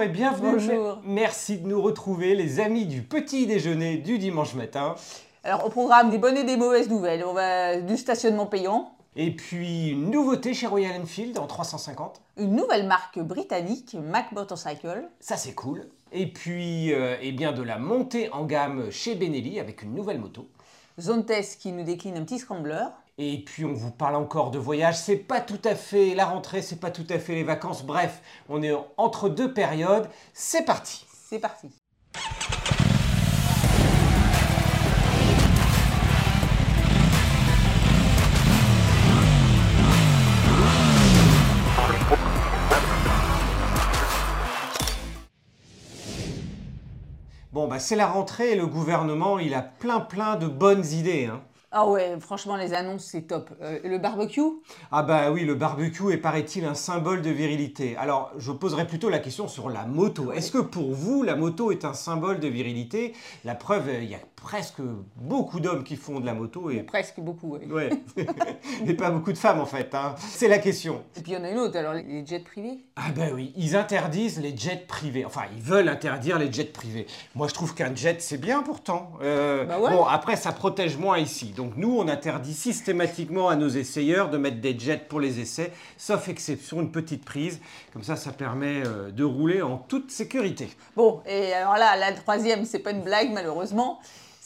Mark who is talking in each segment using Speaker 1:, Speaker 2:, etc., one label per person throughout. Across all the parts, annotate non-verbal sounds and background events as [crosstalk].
Speaker 1: Bonjour et bienvenue.
Speaker 2: Bonjour.
Speaker 1: Merci de nous retrouver, les amis du petit déjeuner du dimanche matin.
Speaker 2: Alors, au programme des bonnes et des mauvaises nouvelles, on va du stationnement payant,
Speaker 1: Et puis une nouveauté chez Royal Enfield en 350.
Speaker 2: une nouvelle marque britannique, Mac Motorcycle,
Speaker 1: Ça c'est cool. Et puis euh, eh bien de la montée en gamme chez Benelli avec une nouvelle moto.
Speaker 2: Zone Test qui nous décline un petit scrambler,
Speaker 1: Et puis on vous parle encore de voyage, c'est pas tout à fait la rentrée, c'est pas tout à fait les vacances, bref, on est entre deux périodes, c'est parti
Speaker 2: c'est parti.
Speaker 1: Bon bah c'est la rentrée et le gouvernement il a plein plein de bonnes idées. Hein.
Speaker 2: Ah ouais, franchement, les annonces, c'est top. Euh, le barbecue?
Speaker 1: Ah bah oui, le barbecue est paraît-il un symbole de virilité. Alors je poserai plutôt la question sur la moto. Est-ce que pour vous la moto est un symbole de virilité? La preuve, euh, il y a presque beaucoup d'hommes qui font de la moto et...
Speaker 2: Presque beaucoup, ouais. [laughs]
Speaker 1: Ouais, et pas beaucoup de femmes en fait. hein. C'est la question.
Speaker 2: Et puis il y en a une autre, alors les jets privés?
Speaker 1: Ah ben oui, ils interdisent les jets privés. Enfin, ils veulent interdire les jets privés. Moi, je trouve qu'un jet, c'est bien pourtant. Euh,
Speaker 2: Bah ouais.
Speaker 1: Bon, après, ça protège moins ici. Donc nous, on interdit systématiquement à nos essayeurs de mettre des jets pour les essais, sauf exception, une petite prise. Comme ça, ça permet euh, de rouler en toute sécurité.
Speaker 2: Bon, et alors là, la troisième, c'est pas une blague malheureusement,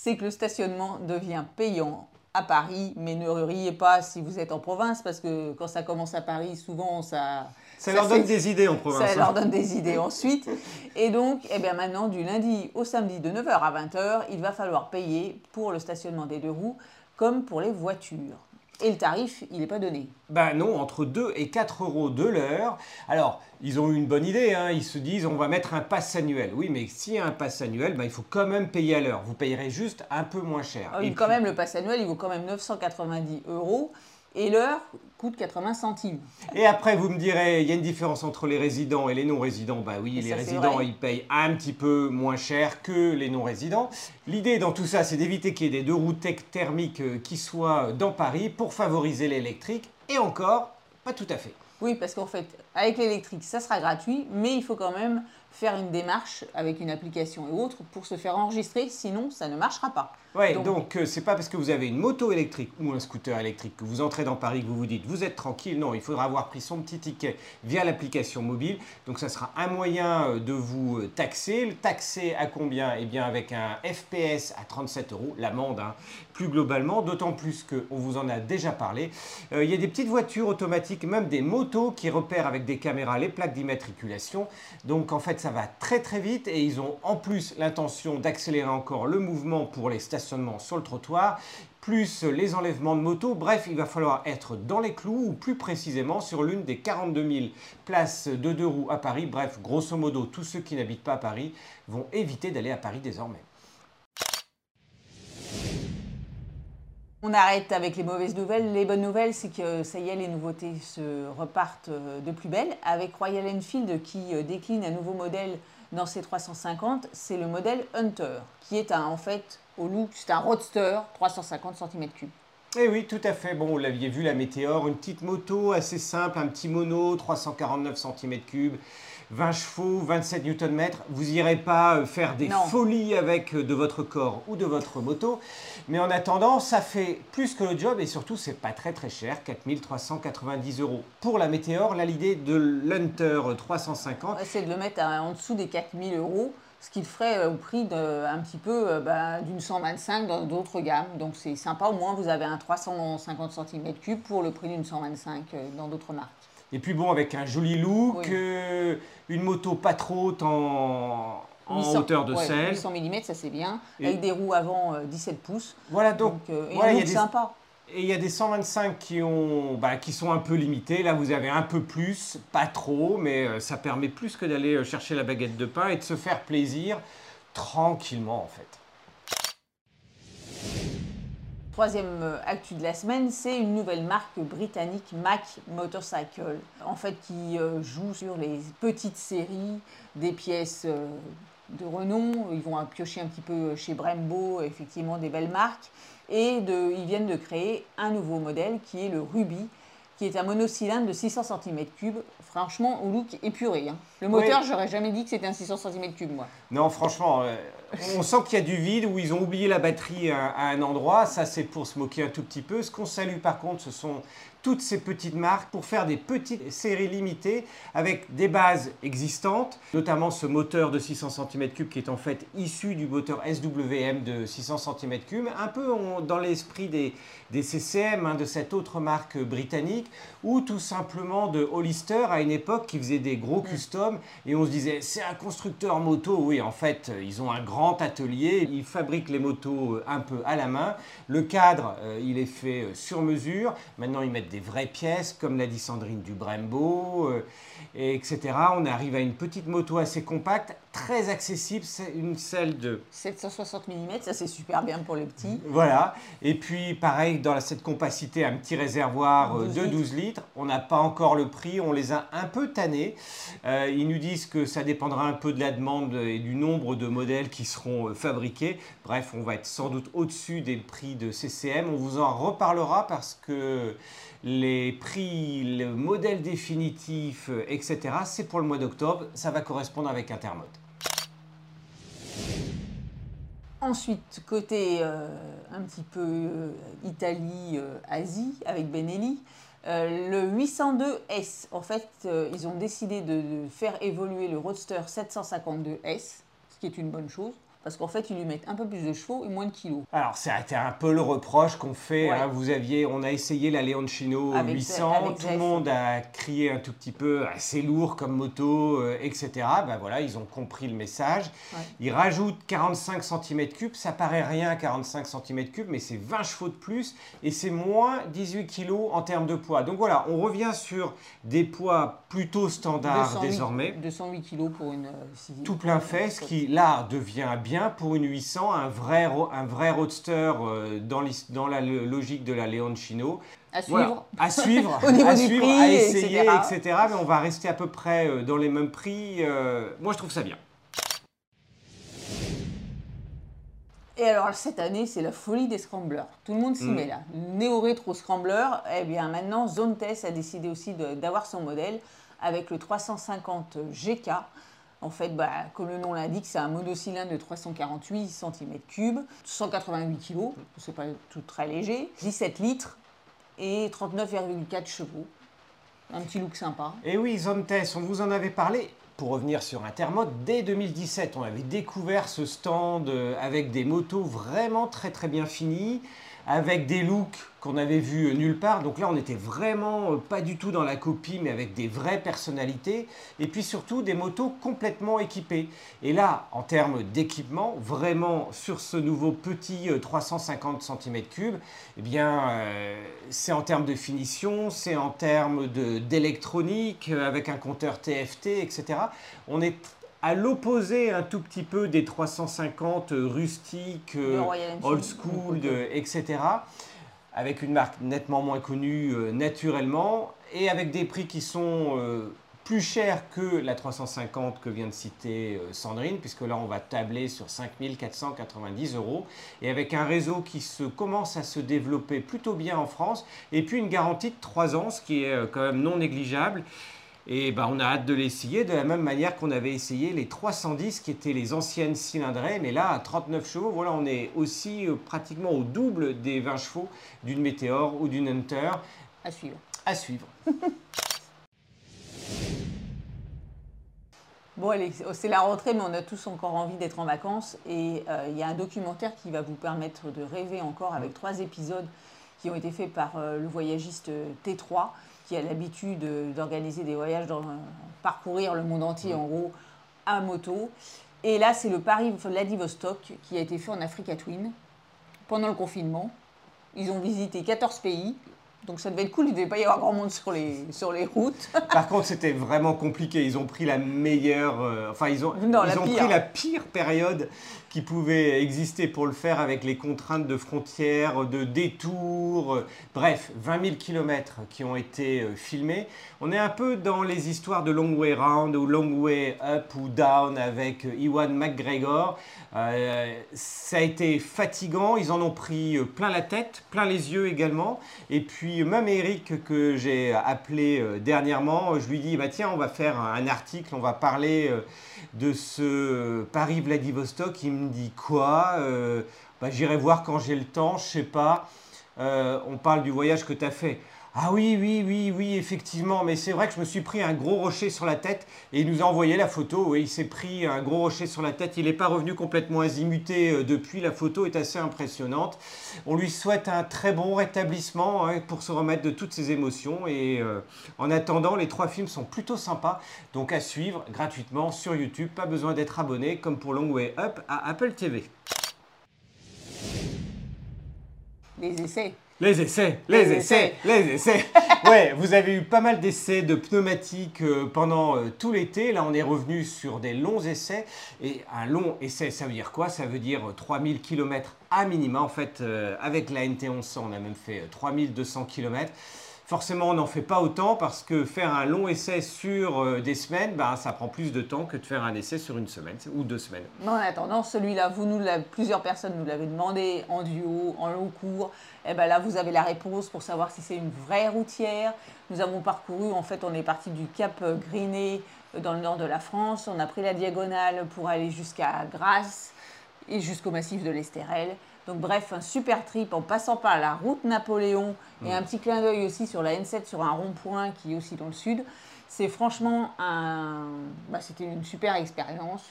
Speaker 2: c'est que le stationnement devient payant à Paris, mais ne riez pas si vous êtes en province, parce que quand ça commence à Paris, souvent ça...
Speaker 1: Ça, leur donne des idées en province.
Speaker 2: Ça
Speaker 1: hein.
Speaker 2: leur donne des idées ensuite. Et donc, eh bien maintenant, du lundi au samedi de 9h à 20h, il va falloir payer pour le stationnement des deux roues, comme pour les voitures. Et le tarif, il n'est pas donné.
Speaker 1: Ben non, entre 2 et 4 euros de l'heure. Alors, ils ont eu une bonne idée, hein. ils se disent on va mettre un pass annuel. Oui, mais s'il y a un pass annuel, ben, il faut quand même payer à l'heure. Vous payerez juste un peu moins cher.
Speaker 2: Ah
Speaker 1: Et
Speaker 2: quand
Speaker 1: puis-
Speaker 2: même, le pass annuel, il vaut quand même 990 euros. Et l'heure coûte 80 centimes.
Speaker 1: Et après, vous me direz, il y a une différence entre les résidents et les non-résidents. Bah oui,
Speaker 2: Et
Speaker 1: les
Speaker 2: ça,
Speaker 1: résidents, ils payent un petit peu moins cher que les non-résidents. L'idée dans tout ça, c'est d'éviter qu'il y ait des deux roues thermiques euh, qui soient dans Paris pour favoriser l'électrique. Et encore, pas tout à fait.
Speaker 2: Oui, parce qu'en fait, avec l'électrique, ça sera gratuit, mais il faut quand même faire une démarche avec une application et autres pour se faire enregistrer, sinon ça ne marchera pas.
Speaker 1: Ouais,
Speaker 2: Donc-
Speaker 1: euh, c'est pas parce que vous avez une moto électrique ou un scooter électrique que vous entrez dans Paris que vous vous dites vous êtes tranquille. Non, il faudra avoir pris son petit ticket via l'application mobile. Donc ça sera un moyen euh, de vous euh, taxer. Le taxer à combien? Eh bien avec un FPS à 37 euros, l'amende hein, plus globalement, d'autant plus qu'on vous en a déjà parlé. Euh, Il y a des petites voitures automatiques, même des motos qui repèrent avec des caméras les plaques d'immatriculation. Donc en fait ça va très très vite et ils ont en plus l'intention d'accélérer encore le mouvement pour les stationnements sur le trottoir, plus les enlèvements de motos. Bref, il va falloir être dans les clous ou plus précisément sur l'une des 42 000 places de deux roues à Paris. Bref, grosso modo, tous ceux qui n'habitent pas à Paris vont éviter d'aller à Paris désormais.
Speaker 2: On arrête avec les mauvaises nouvelles. Les bonnes nouvelles, c'est que ça y est, les nouveautés se repartent euh, de plus belle. Avec Royal Enfield qui euh, décline un nouveau modèle dans ses 350, c'est le modèle Hunter, qui est un, en fait, au look, c'est un roadster 350 cm3.
Speaker 1: Eh oui, tout à fait. Bon, vous l'aviez vu, la Météor, une petite moto assez simple, un petit mono, 349 cm3, 20 chevaux, 27 Nm. Vous irez pas euh, faire des
Speaker 2: Non.
Speaker 1: folies avec euh, de votre corps ou de votre moto. Mais en attendant, ça fait plus que le job et surtout, c'est pas très très cher, 4390 euros. Pour la Météor, là, l'idée de l'Hunter 350,
Speaker 2: On va essayer de le mettre à- en dessous des 4000 euros, ce qui le ferait euh, au prix de, un petit peu euh, bah, d'une 125 dans d'autres gammes. Donc c'est sympa, au moins vous avez un 350 cm3 pour le prix d'une 125 euh, dans d'autres marques.
Speaker 1: Et puis bon, avec un joli look,
Speaker 2: Oui.
Speaker 1: euh, une moto pas trop haute en, en
Speaker 2: 800
Speaker 1: hauteur de
Speaker 2: ouais,
Speaker 1: selle.
Speaker 2: 800 mm, ça c'est bien,
Speaker 1: Et-
Speaker 2: avec des roues avant euh, 17 pouces.
Speaker 1: Voilà, donc,
Speaker 2: Donc, euh, et
Speaker 1: voilà,
Speaker 2: un
Speaker 1: il y a
Speaker 2: look
Speaker 1: des-
Speaker 2: sympa.
Speaker 1: Et il y a des 125 qui, ont, bah, qui sont un peu limités. Là, vous avez un peu plus, pas trop, mais euh, ça permet plus que d'aller euh, chercher la baguette de pain et de se faire plaisir tranquillement, en fait.
Speaker 2: Troisième euh, actu de la semaine, c'est une nouvelle marque britannique, Mac Motorcycle, en fait qui joue sur les petites séries des pièces de renom. Ils vont piocher un petit peu chez Brembo, effectivement des belles marques, et de, ils viennent de créer un nouveau modèle qui est le Ruby, qui est un monocylindre de 600 cm3. Franchement, au look épuré. Hein. Le moteur, j'aurais jamais dit que c'était un 600 cm3, moi.
Speaker 1: Non, franchement, euh, on sent qu'il y a du vide, où ils ont oublié la batterie à, un endroit. Ça, c'est pour se moquer un tout petit peu. Ce qu'on salue, par contre, ce sont toutes ces petites marques pour faire des petites séries limitées avec des bases existantes, notamment ce moteur de 600 cm3 qui est en fait issu du moteur SWM de 600 cm3, un peu dans l'esprit des, des, CCM, hein, de cette autre marque britannique, ou tout simplement de Hollister à une époque qui faisait des gros customs et on se disait c'est un constructeur moto, oui en fait ils ont un grand atelier, ils fabriquent les motos un peu à la main, le cadre euh, il est fait sur mesure, maintenant ils mettent des vraies pièces, comme l'a dit Sandrine du Brembo, euh, etc. On arrive à une petite moto assez compacte, très accessible, c'est une selle de
Speaker 2: 760 mm, ça c'est super bien pour les petits.
Speaker 1: Voilà, et puis pareil, dans cette compacité, un petit réservoir euh, de 12 litres. On n'a pas encore le prix, on les a un peu tannés. Euh, ils nous disent que ça dépendra un peu de la demande et du nombre de modèles qui seront fabriqués. Bref, on va être sans doute au-dessus des prix de CCM. On vous en reparlera parce que les prix, le modèle définitif, euh, etc., c'est pour le mois d'octobre. Ça va correspondre avec Intermode.
Speaker 2: Ensuite, côté euh, un petit peu euh, Italie, Asie, avec Benelli, le 802S, en fait, ils ont décidé de, faire évoluer le Roadster 752S, ce qui est une bonne chose parce qu'en fait, ils lui mettent un peu plus de chevaux et moins de kilos.
Speaker 1: Alors, c'était un peu le reproche qu'on fait. Hein. vous aviez, on a essayé la Leoncino 800, tout le monde a crié un tout petit peu, assez lourd comme moto, euh, etc. Ben voilà, ils ont compris le message. Ils rajoutent 45 cm3, ça paraît rien 45 cm3, mais c'est 20 chevaux de plus et c'est moins 18 kg en termes de poids. Donc voilà, on revient sur des poids plutôt standards désormais.
Speaker 2: 208 kg pour une...
Speaker 1: Euh, tout plein fait, ce qui là devient bien pour une 800, un vrai, un vrai roadster euh, dans, dans la logique de la Leoncino.
Speaker 2: À suivre.
Speaker 1: À suivre, [laughs] à, suivre à essayer, etc. Mais on va rester à peu près euh, dans les mêmes prix. Euh, moi, je trouve ça bien.
Speaker 2: Et alors cette année, c'est la folie des scramblers. Tout le monde s'y mm. met là. Néo-rétro scrambler, eh bien maintenant, Zone Test a décidé aussi d'avoir son modèle avec le 350 GK. En fait, bah, comme le nom l'indique, c'est un monocylindre de 348 cm3, 188 kg, c'est pas tout très léger, 17 litres et 39,4 chevaux. Un petit look sympa.
Speaker 1: Et oui, Zone Test, on vous en avait parlé. Pour revenir sur Intermode, dès 2017, on avait découvert ce stand euh, avec des motos vraiment très très bien finies avec des looks qu'on avait vus nulle part. Donc là, on n'était vraiment euh, pas du tout dans la copie, mais avec des vraies personnalités. Et puis surtout, des motos complètement équipées. Et là, en termes d'équipement, vraiment sur ce nouveau petit 350 cm3, eh bien, euh, c'est en termes de finition, c'est en termes d'électronique, euh, avec un compteur TFT, etc. On est à l'opposé un tout petit peu des 350 rustiques, euh, old school, etc. Avec une marque nettement moins connue euh, naturellement et avec des prix qui sont euh, plus chers que la 350 que vient de citer Sandrine, puisque là on va tabler sur 5490 euros, et avec un réseau qui se commence à se développer plutôt bien en France, et puis une garantie de 3 ans, ce qui est quand même non négligeable. Et ben, on a hâte de l'essayer de la même manière qu'on avait essayé les 310 qui étaient les anciennes cylindrées. Mais là, à 39 chevaux, voilà, on est aussi euh, pratiquement au double des 20 chevaux d'une Météor ou d'une Hunter.
Speaker 2: À suivre.
Speaker 1: À suivre. [laughs]
Speaker 2: Bon, allez, c'est la rentrée, mais on a tous encore envie d'être en vacances. Et euh, il y a un documentaire qui va vous permettre de rêver encore avec trois épisodes qui ont été faits par euh, le voyagiste T3 qui a l'habitude d'organiser des voyages, dans, parcourir le monde entier en gros à moto. Et là, c'est le Paris-Vladivostok qui a été fait en Africa Twin pendant le confinement. Ils ont visité 14 pays. Donc ça devait être cool, il ne devait pas y avoir grand monde sur les, sur les routes. [laughs]
Speaker 1: Par contre, c'était vraiment compliqué. Ils ont pris la meilleure. Euh, enfin, ils ont, ils ont pris la pire période qui pouvait exister pour le faire avec les contraintes de frontières, de détours, bref, 20 000 km qui ont été euh, filmés. On est un peu dans les histoires de Long Way Round ou Long Way Up ou Down avec Iwan McGregor. Euh, ça a été fatigant, ils en ont pris plein la tête, plein les yeux également. Et puis même Eric que j'ai appelé euh, dernièrement, je lui dis bah tiens on va faire un article, on va parler euh, de ce Paris Vladivostok. Il me dit quoi euh, bah, J'irai voir quand j'ai le temps, je sais pas. on parle du voyage que tu as fait. Ah oui, oui, oui, oui, effectivement, mais c'est vrai que je me suis pris un gros rocher sur la tête et il nous a envoyé la photo. Oui, il s'est pris un gros rocher sur la tête. Il n'est pas revenu complètement azimuté euh, depuis. La photo est assez impressionnante. On lui souhaite un très bon rétablissement hein, pour se remettre de toutes ses émotions. Et euh, en attendant, les trois films sont plutôt sympas. Donc à suivre gratuitement sur YouTube. Pas besoin d'être abonné comme pour Long Way Up à Apple TV.
Speaker 2: Les essais.
Speaker 1: Les essais, les, essais, les essais. [laughs] ouais, vous avez eu pas mal d'essais de pneumatiques euh, pendant euh, tout l'été. Là, on est revenu sur des longs essais. Et un long essai, ça veut dire quoi? Ça veut dire 3000 km à minima. En fait, euh, avec la NT1100, on a même fait 3200 km. Forcément, on n'en fait pas autant parce que faire un long essai sur euh, des semaines, bah, ça prend plus de temps que de faire un essai sur une semaine ou deux semaines.
Speaker 2: Mais en attendant, celui-là, vous nous plusieurs personnes nous l'avez demandé en duo, en long cours. Et eh ben là, vous avez la réponse pour savoir si c'est une vraie routière. Nous avons parcouru, en fait, on est parti du Cap Griné euh, dans le nord de la France. On a pris la diagonale pour aller jusqu'à Grasse et jusqu'au massif de l'Estérel. Donc bref, un super trip en passant par la route Napoléon et un petit clin d'œil aussi sur la N7 sur un rond-point qui est aussi dans le sud. C'est franchement un... Bah, c'était une super expérience.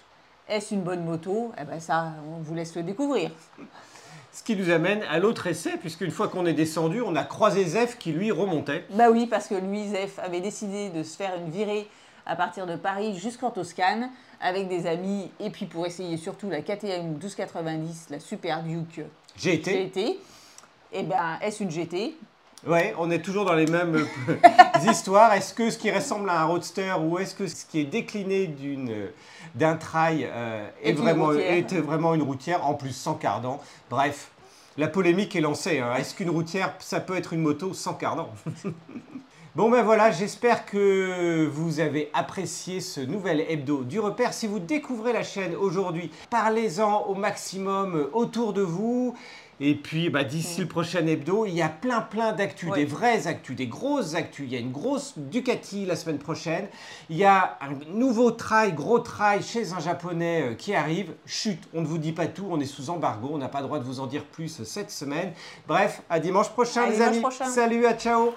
Speaker 2: Est-ce une bonne moto? Eh ben ça, on vous laisse le découvrir.
Speaker 1: Ce qui nous amène à l'autre essai, puisqu'une fois qu'on est descendu, on a croisé Zef qui lui remontait.
Speaker 2: Bah oui, parce que lui, Zef, avait décidé de se faire une virée à partir de Paris jusqu'en Toscane avec des amis et puis pour essayer surtout la KTM 1290, la Super Duke
Speaker 1: GT.
Speaker 2: GT. Eh bien, est-ce une GT
Speaker 1: Ouais, on est toujours dans les mêmes [laughs] [laughs] histoires. Est-ce que ce qui ressemble à un roadster ou est-ce que ce qui est décliné d'une d'un trail euh, est, vraiment, vraiment une routière, en plus sans cardan Bref, la polémique est lancée. Hein. Est-ce qu'une routière, ça peut être une moto sans cardan? [laughs] Bon ben voilà, j'espère que vous avez apprécié ce nouvel hebdo du repère. Si vous découvrez la chaîne aujourd'hui, parlez-en au maximum autour de vous. Et puis, bah, d'ici le prochain hebdo, il y a plein, plein d'actus, des vraies actus, des grosses actus. Il y a une grosse Ducati la semaine prochaine. Il y a un nouveau trail, gros trail chez un japonais euh, qui arrive. Chut, on ne vous dit pas tout, on est sous embargo, on n'a pas le droit de vous en dire plus cette semaine. Bref, à dimanche prochain, les amis. Salut, à ciao.